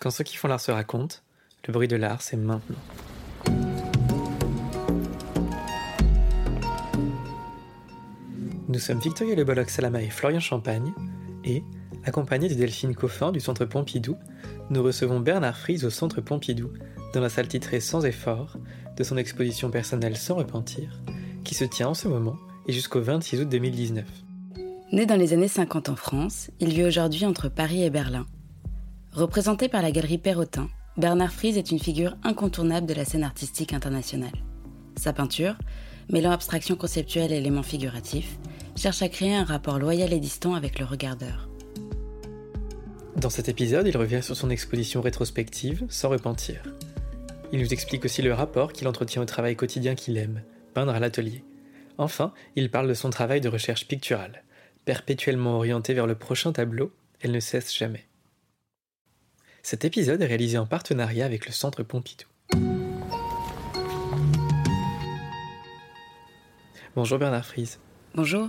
Quand ceux qui font l'art se racontent, le bruit de l'art, c'est maintenant. Nous sommes Victoria Le Bolloc Salama et Florian Champagne, et, accompagnés de Delphine Coffin du Centre Pompidou, nous recevons Bernard Fries au Centre Pompidou, dans la salle titrée Sans effort, de son exposition personnelle Sans repentir, qui se tient en ce moment et jusqu'au 26 août 2019. Né dans les années 50 en France, il vit aujourd'hui entre Paris et Berlin. Représenté par la galerie Perrotin, Bernard Fries est une figure incontournable de la scène artistique internationale. Sa peinture, mêlant abstraction conceptuelle et éléments figuratifs, cherche à créer un rapport loyal et distant avec le regardeur. Dans cet épisode, il revient sur son exposition rétrospective Sans repentir. Il nous explique aussi le rapport qu'il entretient au travail quotidien qu'il aime, peindre à l'atelier. Enfin, il parle de son travail de recherche picturale. Perpétuellement orienté vers le prochain tableau, elle ne cesse jamais. Cet épisode est réalisé en partenariat avec le Centre Pompidou. Bonjour Bernard Fries. Bonjour.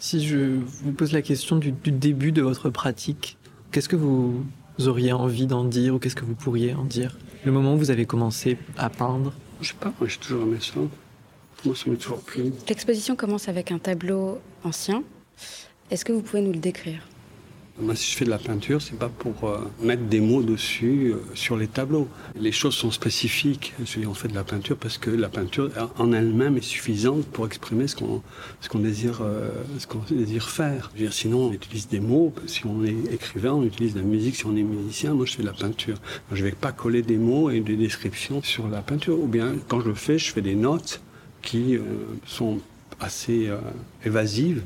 Si je vous pose la question du, début de votre pratique, qu'est-ce que vous auriez envie d'en dire ou qu'est-ce que vous pourriez en dire? Le moment où vous avez commencé à peindre? Je sais pas, moi j'ai toujours aimé ça. Moi ça m'est toujours plu. L'exposition commence avec un tableau ancien. Est-ce que vous pouvez nous le décrire? Moi, si je fais de la peinture, c'est pas pour euh, mettre des mots dessus euh, sur les tableaux. Les choses sont spécifiques. On fait de la peinture parce que la peinture en elle-même est suffisante pour exprimer ce qu'on ce qu'on désire euh, ce qu'on désire faire. dire, sinon, on utilise des mots. Si on est écrivain, on utilise de la musique. Si on est musicien, moi, je fais de la peinture. Je vais pas coller des mots et des descriptions sur la peinture. Ou bien, quand je le fais, je fais des notes qui sont assez évasives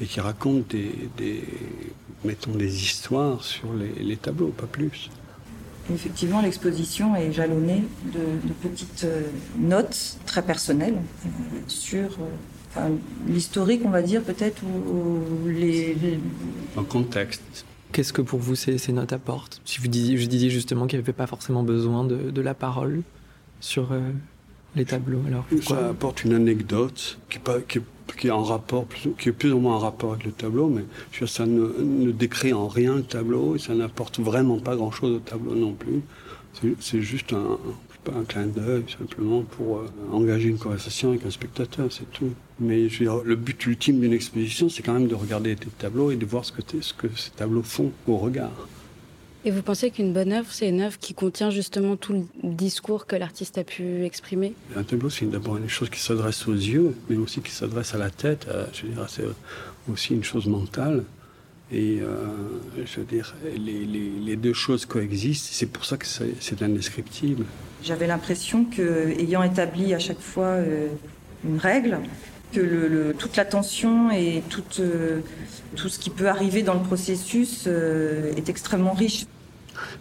et qui racontent des mettons des histoires sur les, tableaux, pas plus. Effectivement, l'exposition est jalonnée de, petites euh, notes très personnelles euh, sur euh, l'historique, on va dire, peut-être, ou, les, En contexte. Qu'est-ce que pour vous ces, ces notes apportent? Si vous disiez, je disais justement qu'il n'y avait pas forcément besoin de, la parole sur les tableaux, alors Ça apporte une anecdote qui, qui qui est en rapport, qui est plus ou moins en rapport avec le tableau, mais ça ne, décrit en rien le tableau et ça n'apporte vraiment pas grand-chose au tableau non plus. C'est juste un, un clin d'œil simplement pour euh, engager une conversation avec un spectateur, c'est tout. Mais le but ultime d'une exposition, c'est quand même de regarder tes tableaux et de voir ce que, ce que ces tableaux font au regard. Et vous pensez qu'une bonne œuvre, c'est une œuvre qui contient justement tout le discours que l'artiste a pu exprimer? Un tableau, c'est d'abord une chose qui s'adresse aux yeux, mais aussi qui s'adresse à la tête. Euh, je veux dire, c'est aussi une chose mentale. Et euh, je veux dire, les, deux choses coexistent. C'est pour ça que c'est indescriptible. J'avais l'impression que, ayant établi à chaque fois euh, une règle, que le, toute l'attention et tout ce qui peut arriver dans le processus est extrêmement riche.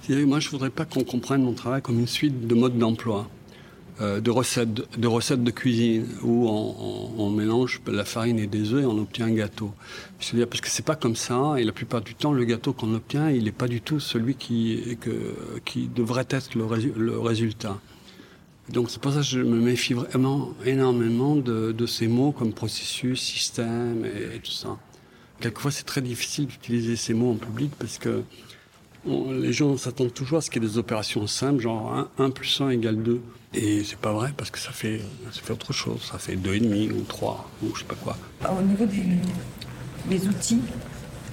Moi, je voudrais pas qu'on comprenne mon travail comme une suite de modes d'emploi, euh, de recettes, de cuisine où on, mélange la farine et des œufs et on obtient un gâteau. dire parce que c'est pas comme ça et la plupart du temps, le gâteau qu'on obtient, il n'est pas du tout celui qui, devrait être le résultat. Donc c'est pour ça que je me méfie vraiment énormément de, ces mots comme processus, système et tout ça. Quelquefois, c'est très difficile d'utiliser ces mots en public parce que les gens s'attendent toujours à ce qu'il y ait des opérations simples, genre 1, plus 1 égale 2. Et c'est pas vrai parce que ça fait, ça fait autre chose. Ça fait 2,5 ou 3 ou je sais pas quoi. Au niveau des, outils,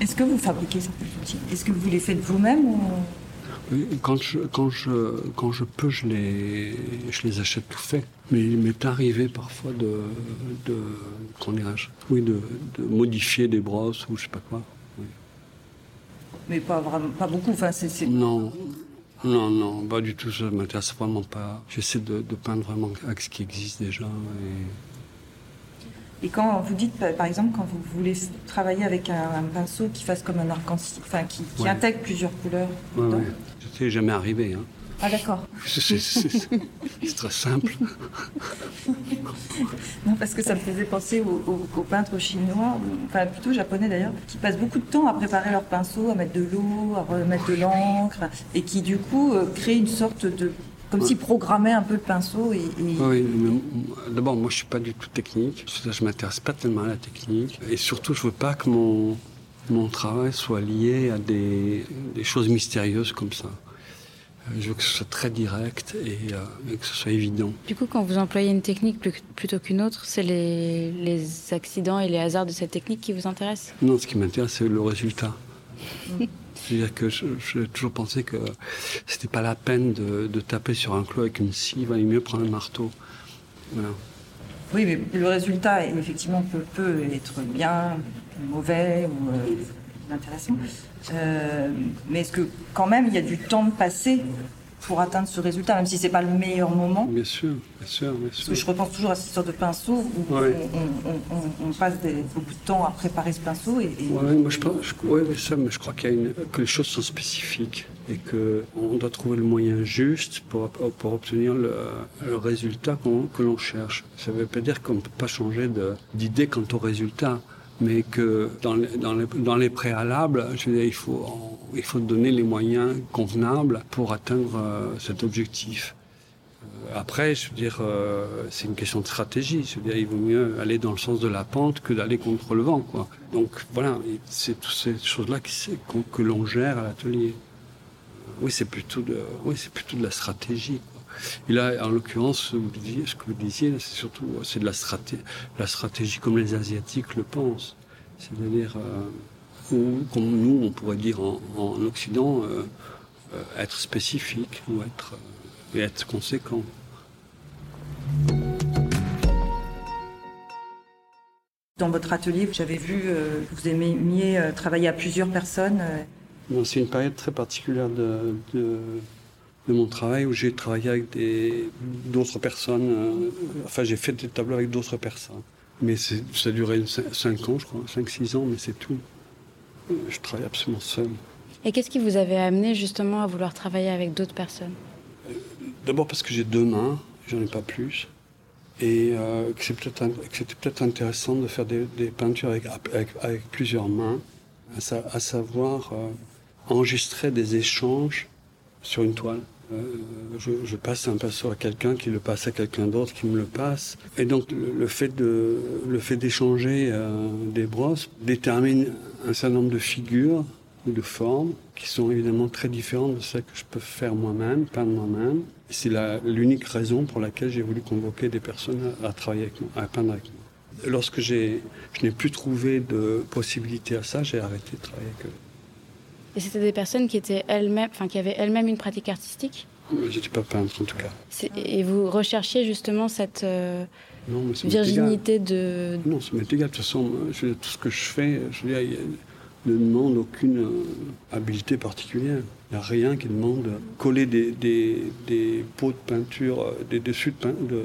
est-ce que vous fabriquez certains outils? Est-ce que vous les faites vous-même ou... quand je, quand, je, quand je peux, je les, je les achète tout fait. Mais il m'est arrivé parfois de, de, oui, de, de modifier des brosses ou je sais pas quoi mais pas vraiment, pas beaucoup. Enfin, c'est, Non, non, non, pas du tout. Ça m'intéresse vraiment pas. J'essaie de, peindre vraiment avec ce qui existe déjà. Et... quand vous dites, par exemple, quand vous voulez travailler avec un, pinceau qui fasse comme un arc-en-ciel, enfin, qui, intègre plusieurs couleurs. Oui, oui. Ça jamais arrivé. Hein. Ah d'accord. C'est très simple. non, parce que ça me faisait penser aux, peintres chinois, enfin plutôt japonais d'ailleurs, qui passent beaucoup de temps à préparer leur pinceau, à mettre de l'eau, à remettre de l'encre, et qui du coup euh, créent une sorte de comme s'ils programmaient un peu le pinceau. Et, Oui, d'abord, moi, je suis pas du tout technique. Je m'intéresse pas tellement à la technique. Et surtout, je veux pas que mon, mon travail soit lié à des, des choses mystérieuses comme ça. Je veux que ce soit très direct et, que ce soit évident. Du coup, quand vous employez une technique plutôt qu'une autre, c'est les, les, accidents et les hasards de cette technique qui vous intéressent? Non, ce qui m'intéresse, c'est le résultat. C'est-à-dire que j'ai toujours pensé que c'était pas la peine de, de, taper sur un clou avec une scie, il valait mieux prendre un marteau. Voilà. Oui, mais le résultat, effectivement, peut, peut être bien, mauvais ou euh, Euh, mais est-ce que quand même il y a du temps de passer pour atteindre ce résultat, même si c'est pas le meilleur moment? Bien sûr, bien sûr, bien sûr. Parce que je repense toujours à cette histoire de pinceau où on, passe beaucoup de temps à préparer ce pinceau. Et, Oui, moi je, pense, ouais, ça, mais je crois qu'il y a une, que les choses sont spécifiques et qu'on doit trouver le moyen juste pour, pour obtenir le, le résultat que l'on cherche. Ça ne veut pas dire qu'on ne peut pas changer d'idée quant au résultat mais que dans les, dans les, préalables, je veux dire, il, faut, il faut donner les moyens convenables pour atteindre euh, cet objectif. Euh, après, je veux dire, euh, c'est une question de stratégie. Je veux dire, il vaut mieux aller dans le sens de la pente que d'aller contre le vent, quoi. Donc voilà, c'est toutes ces choses-là que l'on gère à l'atelier. Oui, c'est plutôt oui, c'est plutôt de la stratégie. Et là, en l'occurrence, ce que vous disiez, c'est surtout c'est de la stratégie, la stratégie comme les Asiatiques le pensent. C'est-à-dire, euh, ou comme nous, on pourrait dire en, Occident, euh, euh, être spécifique ou être, et être conséquent. Dans votre atelier, j'avais vu que vous aimiez travailler à plusieurs personnes. C'est une période très particulière de, de mon travail où j'ai travaillé avec d'autres personnes. Euh, enfin, j'ai fait des tableaux avec d'autres personnes. Mais ça a duré 5 ans, je crois, 5-6 ans, mais c'est tout. Je travaille absolument seul. Et qu'est-ce qui vous avait amené justement à vouloir travailler avec d'autres personnes? Euh, D'abord parce que j'ai deux mains, j'en ai pas plus. Et euh, que c'était peut-être intéressant de faire des, peintures avec, avec, plusieurs mains, à, savoir enregistrer des échanges sur une toile. Euh, je, passe un pinceau à quelqu'un qui le passe à quelqu'un d'autre qui me le passe. Et donc le, fait de d'échanger euh, des brosses détermine un certain nombre de figures ou de formes qui sont évidemment très différentes de celles que je peux faire moi-même, peindre moi-même. C'est l'unique raison pour laquelle j'ai voulu convoquer des personnes à, travailler avec moi, à peindre avec moi. Lorsque je n'ai plus trouvé de possibilité à ça, j'ai arrêté de travailler avec eux. Et c'était des personnes qui étaient elles-mêmes, enfin qui avaient elles-mêmes une pratique artistique Je n'étais pas peintre en tout cas. Et vous recherchiez justement cette euh, virginité de. Non, ça m'est égal. De toute façon, tout ce que je fais, je veux dire, ne demande aucune euh, habileté particulière. Il n'y a rien qui demande coller des, des, des pots de peinture, euh, des dessus de, de,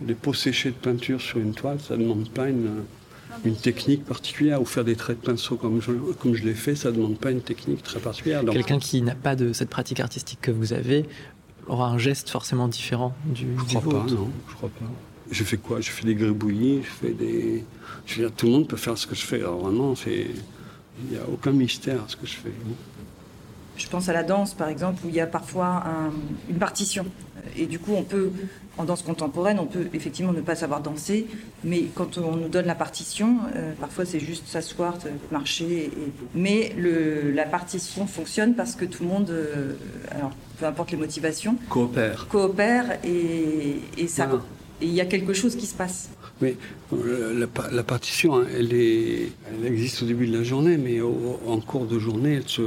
des pots séchés de peinture sur une toile. Ça ne demande pas une une technique particulière ou faire des traits de pinceau comme je, comme je l'ai fait, ça ne demande pas une technique très particulière. Quelqu'un qui n'a pas de cette pratique artistique que vous avez aura un geste forcément différent du Je crois pas, non, je crois pas. Je fais quoi? Je fais des gribouillis, je fais des... Je veux dire, tout le monde peut faire ce que je fais. Alors vraiment, il n'y a aucun mystère à ce que je fais. Je pense à la danse, par exemple, où il y a parfois une partition. Et du coup, on peut, en danse contemporaine, on peut effectivement ne pas savoir danser, mais quand on nous donne la partition, euh, parfois c'est juste s'asseoir, marcher. Mais le, la partition fonctionne parce que tout le monde, euh, alors peu importe les motivations, coopère. Coopère et, et ça, il y a quelque chose qui se passe. Mais euh, la, partition, hein, elle, est, elle existe au début de la journée, mais en cours de journée, elle se,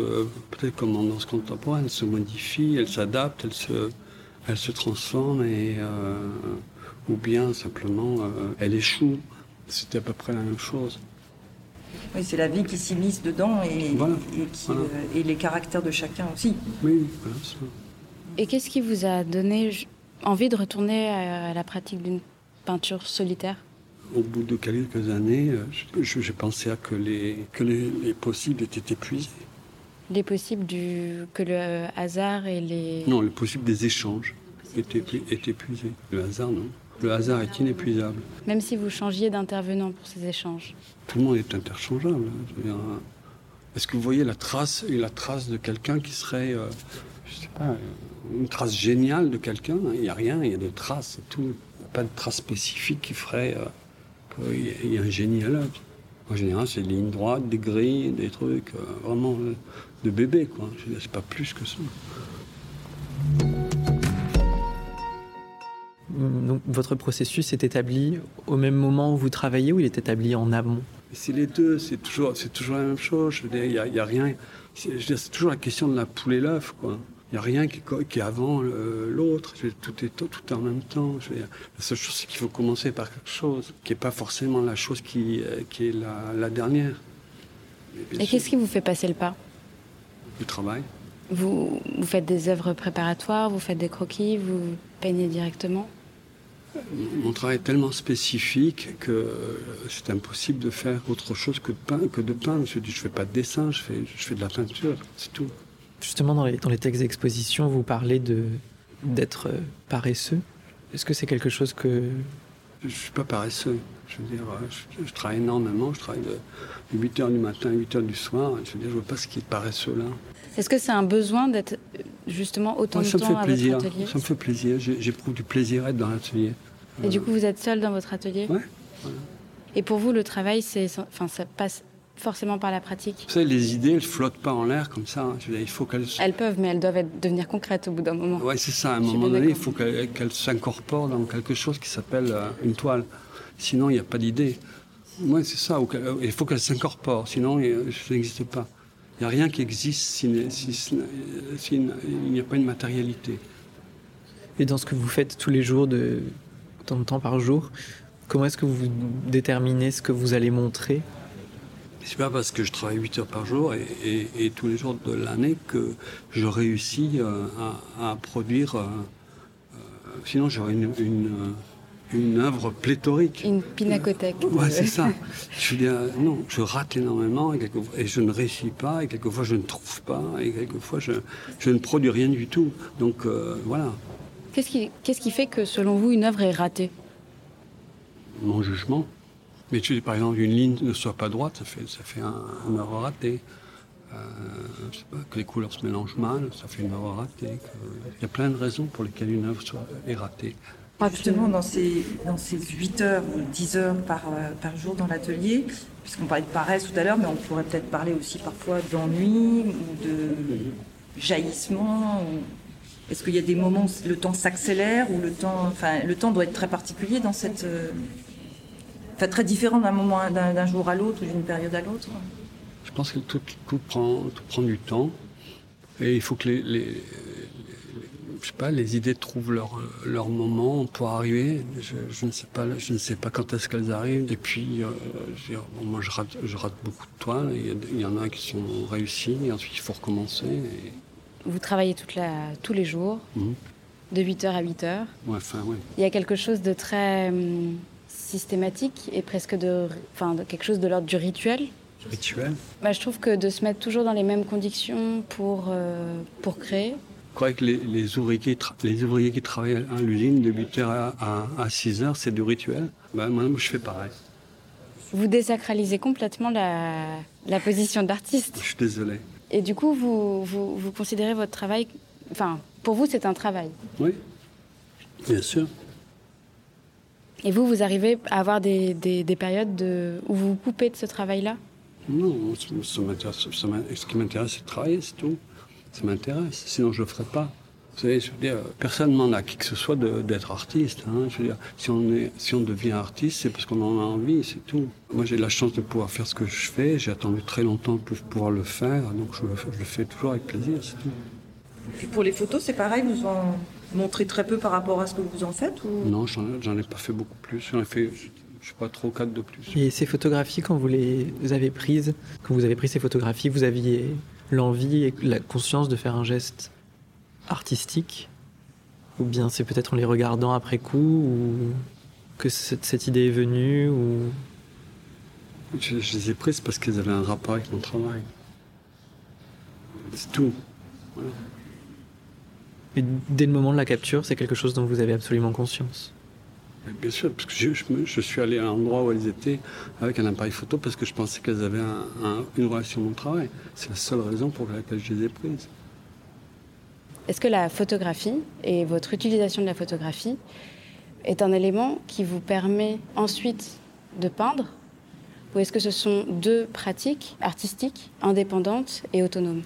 peut-être comme en danse contemporaine, elle se modifie, elle s'adapte, elle se, elle se transforme et euh, ou bien simplement euh, elle échoue. C'était à peu près la même chose. Oui, c'est la vie qui s'immisce dedans et, et, les caractères de chacun aussi. Oui, voilà ça. Et qu'est-ce qui vous a donné envie de retourner à la pratique d'une peinture solitaire? Au bout de quelques années, euh, j'ai pensé à que les, que les, possibles étaient épuisés. Les possibles du, que le hasard et les... Non, les possibles des échanges étaient épuisés. Le hasard, non. Le hasard est inépuisable. Même si vous changiez d'intervenant pour ces échanges Tout le monde est interchangeable. Hein. Est-ce que vous voyez la trace, la trace de quelqu'un qui serait, euh, je sais pas, une trace géniale de quelqu'un Il n'y a rien, il y a des traces, c'est tout pas de trace spécifique qui ferait euh, qu'il y a un génie à l'œuvre. En général, c'est des lignes droites, des grilles, des trucs euh, vraiment de bébé, quoi. C'est pas plus que ça. Donc, votre processus est établi au même moment où vous travaillez ou il est établi en amont? C'est les deux, c'est toujours, toujours la même chose. Il a, rien. C'est toujours la question de la poule et l'œuf, quoi. Il n'y a rien qui, qui est avant l'autre. Tout est tout, tout en même temps. Je veux dire, la seule chose, c'est qu'il faut commencer par quelque chose, qui n'est pas forcément la chose qui, qui est la, la dernière. Et qu'est-ce qui vous fait passer le pas? Du travail. Vous, vous faites des œuvres préparatoires, vous faites des croquis, vous peignez directement? Mon travail est tellement spécifique que c'est impossible de faire autre chose que de peindre. Que de peindre. Je ne fais pas de dessin, je fais, je fais de la peinture, c'est tout. Justement, dans les, dans les textes d'exposition, vous parlez de, d'être paresseux. Est-ce que c'est quelque chose que... Je ne suis pas paresseux. Je veux dire, je, je travaille énormément. Je travaille de, 8h du matin à 8h du soir. Je veux dire, je ne veux pas ce qui est paresseux là. Est-ce que c'est un besoin d'être justement autant ouais, de ça temps me fait à plaisir. votre atelier Ça me fait plaisir. J'éprouve du plaisir à être dans l'atelier. Et du coup, vous êtes seul dans votre atelier Ouais. Voilà. Et pour vous, le travail, c'est, enfin, ça passe forcément par la pratique Vous savez, les idées, elles ne flottent pas en l'air comme ça. Je veux dire, il faut qu'elles... Elles peuvent, mais elles doivent être, devenir concrètes au bout d'un moment. Oui, c'est ça. À un Je moment donné, il faut qu'elles s'incorporent dans quelque chose qui s'appelle euh, une toile. Sinon, il n'y a pas d'idée. Oui, c'est ça. qu'elles- Il faut qu'elles s'incorporent. Sinon, ça n'existe pas. Il n'y a rien qui existe s'il si, si- s'il n'y a pas une matérialité. Et dans ce que vous faites tous les jours, de tant de temps par jour, comment est-ce que vous déterminez ce que vous allez montrer? C'est pas parce que je travaille 8 heures par jour et, et- et tous les jours de l'année que je réussis euh, à, à produire. euh, euh, sinon, j'aurais une, une, euh, une œuvre pléthorique. Une pinacothèque. Ouais, c'est ça. Je dire, non, je rate énormément et, quelquefois- et je ne réussis pas, et quelquefois je ne trouve pas, et quelquefois je, je ne produis rien du tout. Donc euh, voilà, Qu'est-ce qui, qu'est-ce qui fait que, selon vous, une œuvre est ratée? Mon jugement. Mais tu par exemple, une ligne ne soit pas droite, ça fait, ça fait un, œuvre ratée. Euh, je sais pas, que les couleurs se mélangent mal, ça fait une œuvre ratée. Il y a plein de raisons pour lesquelles une œuvre soit, est ratée. Justement, dans ces, dans ces 8 heures ou 10 heures par, euh, par jour dans l'atelier, puisqu'on parlait de paresse tout à l'heure, mais on pourrait peut-être parler aussi parfois d'ennui ou de jaillissement. Est-ce qu'il y a des moments où le temps s'accélère ou le temps, enfin, le temps doit être très particulier dans cette, euh, enfin, très différent d'un moment, d'un jour à l'autre ou d'une période à l'autre. Je pense que tout, tout prend, tout prend du temps. Et il faut que les, les- les- je sais pas, les idées trouvent leur, leur moment pour arriver. Je, je ne sais pas, je ne sais pas quand est-ce qu'elles arrivent. Et puis, euh, je bon, moi, je rate, je rate beaucoup de toiles. Il y, a- il y en a qui sont réussies. Et ensuite, il faut recommencer. Et, Vous travaillez toute la, tous les jours, Mhm. de 8h à 8h. ouais, enfin, ouais. Il y a quelque chose de très hum, systématique et presque de, enfin, de quelque chose de l'ordre du rituel. Rituel. Bah, je trouve que de se mettre toujours dans les mêmes conditions pour, euh, pour créer, Je crois que les, les, ouvriers, les ouvriers qui travaillent à l'usine de 8h à, à, à 6h, c'est du rituel. Ben, moi, je fais pareil. vous désacralisez complètement la, la position d'artiste. Je suis désolé. Et du coup, vous, vous, vous considérez votre travail, enfin, pour vous, c'est un travail. Oui, bien sûr. Et vous, vous arrivez à avoir des, des, des périodes de, où vous vous coupez de ce travail-là? Non, ça, ça m'intéresse- ça m'in- ce qui m'intéresse, c'est de travailler, c'est tout. Ça m'intéresse, sinon je ne le ferais pas. Vous savez, je veux dire, personne ne demande à qui que ce soit de- d'être artiste. hein. Je veux dire, si on, est, si on devient artiste, c'est parce qu'on en a envie, c'est tout. Moi, j'ai la chance de pouvoir faire ce que je fais. J'ai attendu très longtemps pour pouvoir le faire, donc je, le fais- je le fais toujours avec plaisir, c'est tout. Puis pour les photos, c'est pareil, vous en montrez très peu par rapport à ce que vous en faites ou... Non, j'en j'en ai pas fait beaucoup plus. J'en ai fait, je je sais pas, trop quatre de plus. Et ces photographies, quand vous les avez prises, quand vous avez pris ces photographies, vous aviez l'envie et la conscience de faire un geste artistique? Ou bien c'est peut-être en les regardant après coup ou que cette, cette idée est venue ou... Je, je les ai prises parce qu'elles avaient un rapport avec mon travail. C'est tout. Voilà. Et dès le moment de la capture, c'est quelque chose dont vous avez absolument conscience. Mais Bien sûr, parce que je, je me- je suis allé à l'endroit où elles étaient avec un appareil photo parce que je pensais qu'elles avaient un- un- une relation à mon travail. C'est la seule raison pour laquelle je les ai prises. Est-ce que la photographie et votre utilisation de la photographie est un élément qui vous permet ensuite de peindre Ou est-ce que ce sont deux pratiques artistiques indépendantes et autonomes?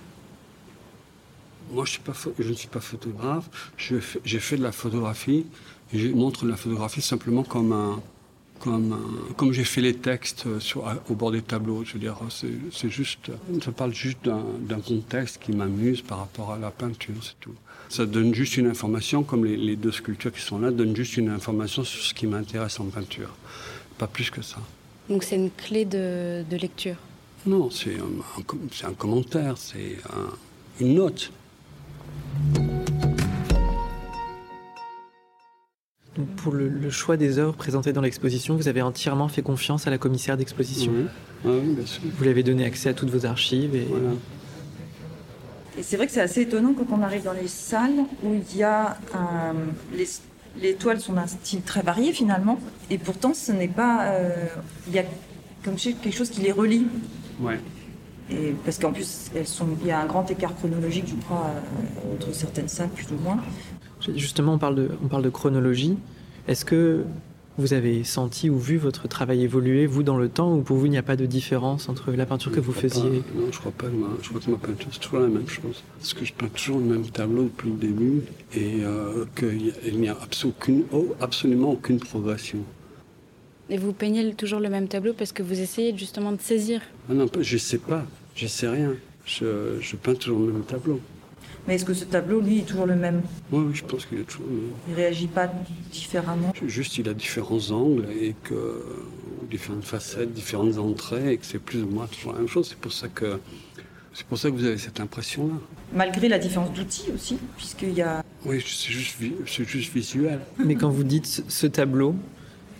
Moi, je, suis pas pho- je ne suis pas photographe. J'ai fait de la photographie Je montre la photographie simplement comme un, comme, comme j'ai fait les textes sur, au bord des tableaux. Je veux dire, c'est juste, ça parle juste d'un contexte qui m'amuse par rapport à la peinture, c'est tout. Ça donne juste une information, comme les, les, deux sculptures qui sont là, donnent juste une information sur ce qui m'intéresse en peinture. Pas plus que ça. Donc c'est une clé de, de lecture? Non, c'est un, un, commentaire, c'est un, une note. Donc pour le, le, choix des œuvres présentées dans l'exposition, vous avez entièrement fait confiance à la commissaire d'exposition. Oui. oui, bien sûr. Vous lui avez donné accès à toutes vos archives. Et... Voilà. Et c'est vrai que c'est assez étonnant quand on arrive dans les salles où il y a un, les, les, toiles sont d'un style très varié finalement, et pourtant ce n'est pas, euh, il y a comme quelque chose qui les relie. Ouais. Et parce qu'en plus elles sont, il y a un grand écart chronologique, je crois, euh, entre certaines salles plus ou moins. Justement, on parle de, on parle de chronologie. Est-ce que vous avez senti ou vu votre travail évoluer, vous, dans le temps, ou pour vous, il n'y a pas de différence entre la peinture que vous faisiez pas, Non, je crois pas. Moi, je crois que ma peinture, c'est toujours la même chose. Parce que je peins toujours le même tableau depuis le début et euh, qu'il n'y a aucune, oh, absolument aucune progression. Et vous peignez toujours le même tableau parce que vous essayez justement de saisir ah Non, je ne sais pas. Je ne sais rien. Je, je peins toujours le même tableau. Mais est-ce que ce tableau, lui, est toujours le même oui, oui, je pense qu'il est toujours le même. Il réagit pas différemment Juste, il a différents angles et que différentes facettes, différentes entrées, et que c'est plus ou moins toujours la même chose. C'est pour ça que c'est pour ça que vous avez cette impression-là. Malgré la différence d'outils aussi, puisqu'il y a. Oui, c'est juste, c'est juste visuel. Mais quand vous dites ce tableau,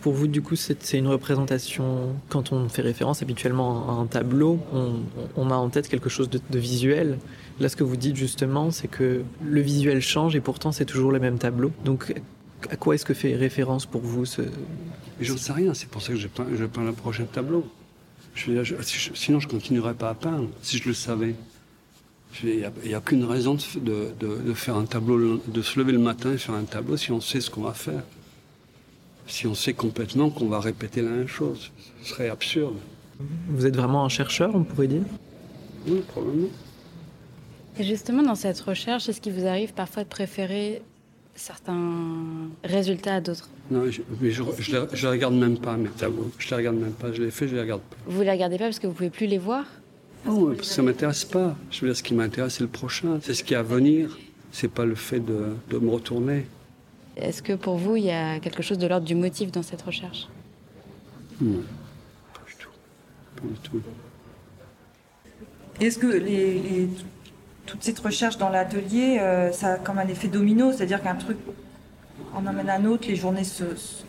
pour vous, du coup, c'est une représentation. Quand on fait référence habituellement à un tableau, on, a en tête quelque chose de, visuel. Là, ce que vous dites justement, c'est que le visuel change et pourtant c'est toujours le même tableau. Donc, à quoi est-ce que fait référence pour vous ce... J'en sais rien, c'est pour ça que je peins, je peins le prochain tableau. Je, je, sinon, je continuerais pas à peindre, si je le savais. Il n'y a, a, aucune raison de, faire un tableau, de se lever le matin et faire un tableau si on sait ce qu'on va faire. Si on sait complètement qu'on va répéter la même chose. Ce serait absurde. Vous êtes vraiment un chercheur, on pourrait dire? Oui, probablement. Et justement, dans cette recherche, est-ce qu'il vous arrive parfois de préférer certains résultats à d'autres? Non, je, mais je, je, les, je les regarde même pas, mes tableaux. Je les regarde même pas. Je les fais, je les regarde pas. Vous les regardez pas parce que vous pouvez plus les voir? Non, parce que ça m'intéresse pas. Je veux dire, ce qui m'intéresse, c'est le prochain. C'est ce qui est à venir. C'est pas le fait de, de me retourner. Est-ce que pour vous, il y a quelque chose de l'ordre du motif dans cette recherche? Non, pas du tout. Pas du tout. Est-ce que les, les toute cette recherche dans l'atelier, euh, ça a comme un effet domino, c'est-à-dire qu'un truc en amène un autre, les journées se, se,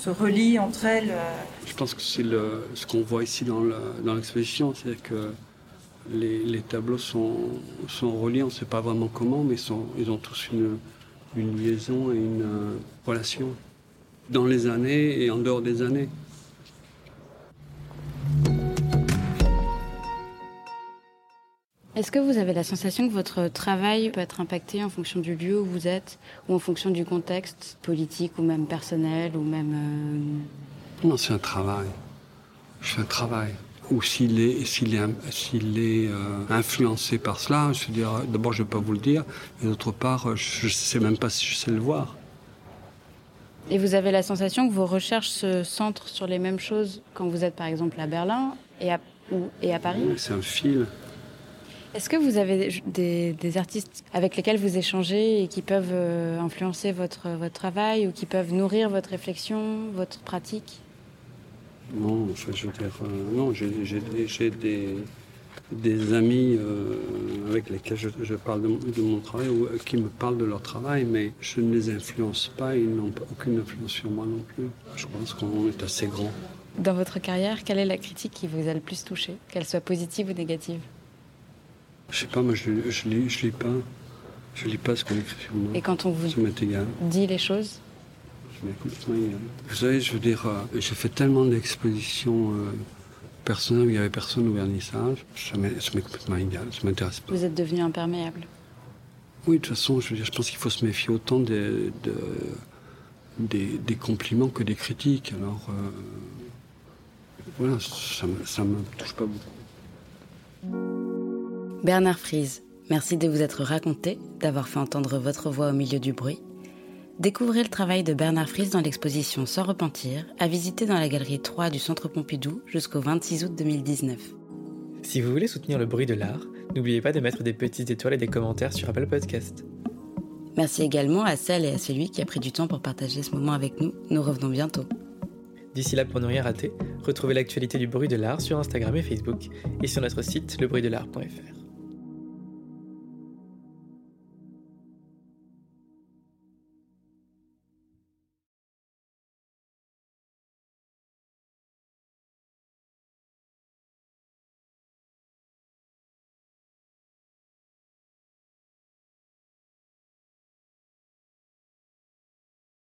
se relient entre elles. Euh. Je pense que c'est ce qu'on voit ici dans l'exposition, c'est que les, les, tableaux sont, sont reliés, on ne sait pas vraiment comment, mais sont, ils ont tous une, une liaison et une euh, relation dans les années et en dehors des années. Est-ce que vous avez la sensation que votre travail peut être impacté en fonction du lieu où vous êtes ou en fonction du contexte politique ou même personnel ou même... Euh... Non, c'est un travail. Je fais un travail. Ou s'il est, s'il est, s'il est euh, influencé par cela, je veux dire, d'abord je ne vais pas vous le dire, et d'autre part, je ne sais même pas si je sais le voir. Et vous avez la sensation que vos recherches se centrent sur les mêmes choses quand vous êtes par exemple à Berlin et à, ou, et à Paris? C'est un fil. Est-ce que vous avez des, des, artistes avec lesquels vous échangez et qui peuvent euh, influencer votre, votre travail ou qui peuvent nourrir votre réflexion, votre pratique? Non, enfin, je veux dire, euh, non, j'ai des, des amis euh, avec lesquels je, je parle de, de, mon travail ou qui me parlent de leur travail, mais je ne les influence pas, ils n'ont aucune influence sur moi non plus. Je pense qu'on est assez grand. Dans votre carrière, quelle est la critique qui vous a le plus touché, qu'elle soit positive ou négative? Je sais pas, moi je, je, lis, je lis pas. Je lis pas ce qu'on écrit sur moi. Et quand on vous dit les choses Vous savez, je veux dire, euh, j'ai fait tellement d'expositions euh, personnelles où il n'y avait personne au vernissage, ça m'est complètement égal, ça m'intéresse pas. Vous êtes devenu imperméable Oui, de toute façon, je veux dire, je pense qu'il faut se méfier autant des, de, des, des, compliments que des critiques. Alors, euh, voilà, ça ne me touche pas beaucoup. Bernard Frise, merci de vous être raconté, d'avoir fait entendre votre voix au milieu du bruit. Découvrez le travail de Bernard Fries dans l'exposition Sans repentir, à visiter dans la galerie 3 du Centre Pompidou jusqu'au 26 août 2019. Si vous voulez soutenir le bruit de l'art, n'oubliez pas de mettre des petites étoiles et des commentaires sur Apple Podcast. Merci également à celle et à celui qui a pris du temps pour partager ce moment avec nous. Nous revenons bientôt. D'ici là, pour ne rien rater, retrouvez l'actualité du bruit de l'art sur Instagram et Facebook et sur notre site lebruitdelart.fr.